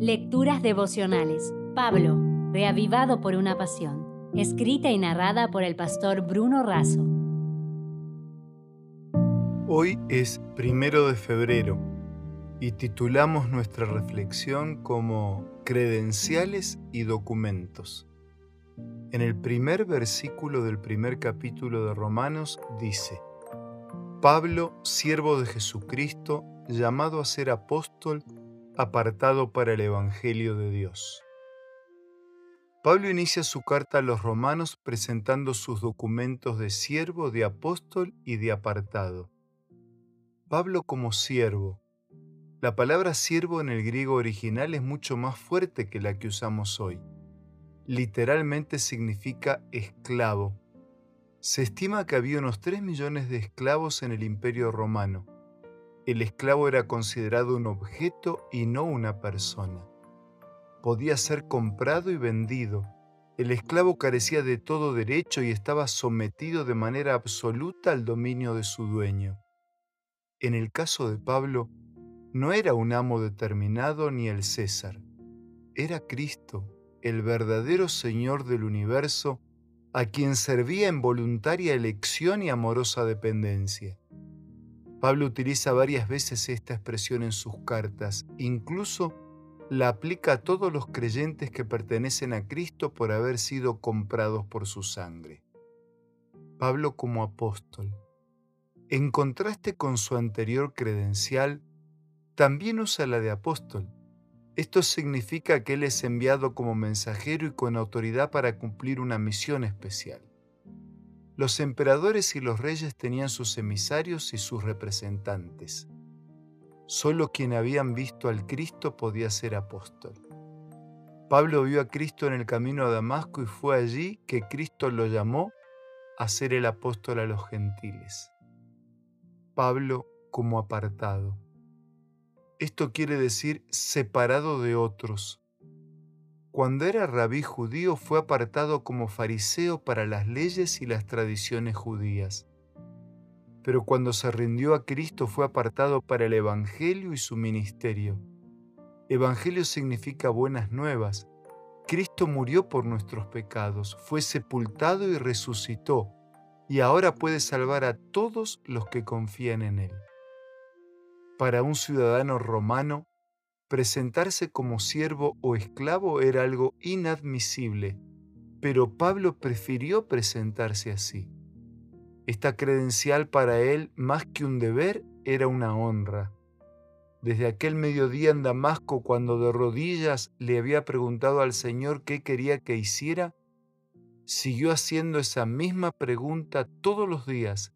Lecturas devocionales. Pablo, reavivado por una pasión. Escrita y narrada por el pastor Bruno Razo. Hoy es primero de febrero y titulamos nuestra reflexión como Credenciales y documentos. En el primer versículo del primer capítulo de Romanos dice, Pablo, siervo de Jesucristo, llamado a ser apóstol, apartado para el Evangelio de Dios. Pablo inicia su carta a los romanos presentando sus documentos de siervo, de apóstol y de apartado. Pablo como siervo. La palabra siervo en el griego original es mucho más fuerte que la que usamos hoy. Literalmente significa esclavo. Se estima que había unos 3 millones de esclavos en el imperio romano el esclavo era considerado un objeto y no una persona. Podía ser comprado y vendido. El esclavo carecía de todo derecho y estaba sometido de manera absoluta al dominio de su dueño. En el caso de Pablo, no era un amo determinado ni el César. Era Cristo, el verdadero Señor del universo, a quien servía en voluntaria elección y amorosa dependencia. Pablo utiliza varias veces esta expresión en sus cartas, incluso la aplica a todos los creyentes que pertenecen a Cristo por haber sido comprados por su sangre. Pablo como apóstol. En contraste con su anterior credencial, también usa la de apóstol. Esto significa que él es enviado como mensajero y con autoridad para cumplir una misión especial. Los emperadores y los reyes tenían sus emisarios y sus representantes. Solo quien habían visto al Cristo podía ser apóstol. Pablo vio a Cristo en el camino a Damasco y fue allí que Cristo lo llamó a ser el apóstol a los gentiles. Pablo como apartado. Esto quiere decir separado de otros, cuando era rabí judío fue apartado como fariseo para las leyes y las tradiciones judías. Pero cuando se rindió a Cristo fue apartado para el Evangelio y su ministerio. Evangelio significa buenas nuevas. Cristo murió por nuestros pecados, fue sepultado y resucitó, y ahora puede salvar a todos los que confían en Él. Para un ciudadano romano, Presentarse como siervo o esclavo era algo inadmisible, pero Pablo prefirió presentarse así. Esta credencial para él, más que un deber, era una honra. Desde aquel mediodía en Damasco, cuando de rodillas le había preguntado al Señor qué quería que hiciera, siguió haciendo esa misma pregunta todos los días,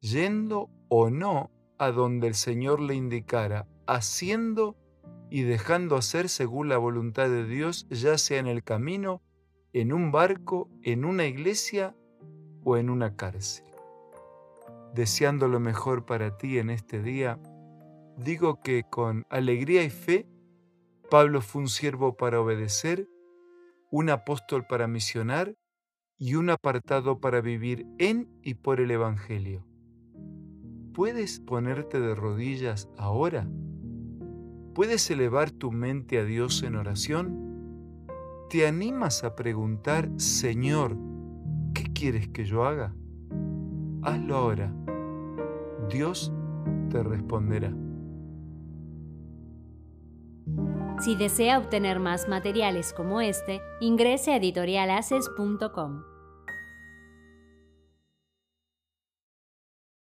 yendo o no a donde el Señor le indicara, haciendo y dejando hacer según la voluntad de Dios, ya sea en el camino, en un barco, en una iglesia o en una cárcel. Deseando lo mejor para ti en este día, digo que con alegría y fe, Pablo fue un siervo para obedecer, un apóstol para misionar y un apartado para vivir en y por el Evangelio. ¿Puedes ponerte de rodillas ahora? ¿Puedes elevar tu mente a Dios en oración? ¿Te animas a preguntar, Señor, ¿qué quieres que yo haga? Hazlo ahora. Dios te responderá. Si desea obtener más materiales como este, ingrese a editorialaces.com.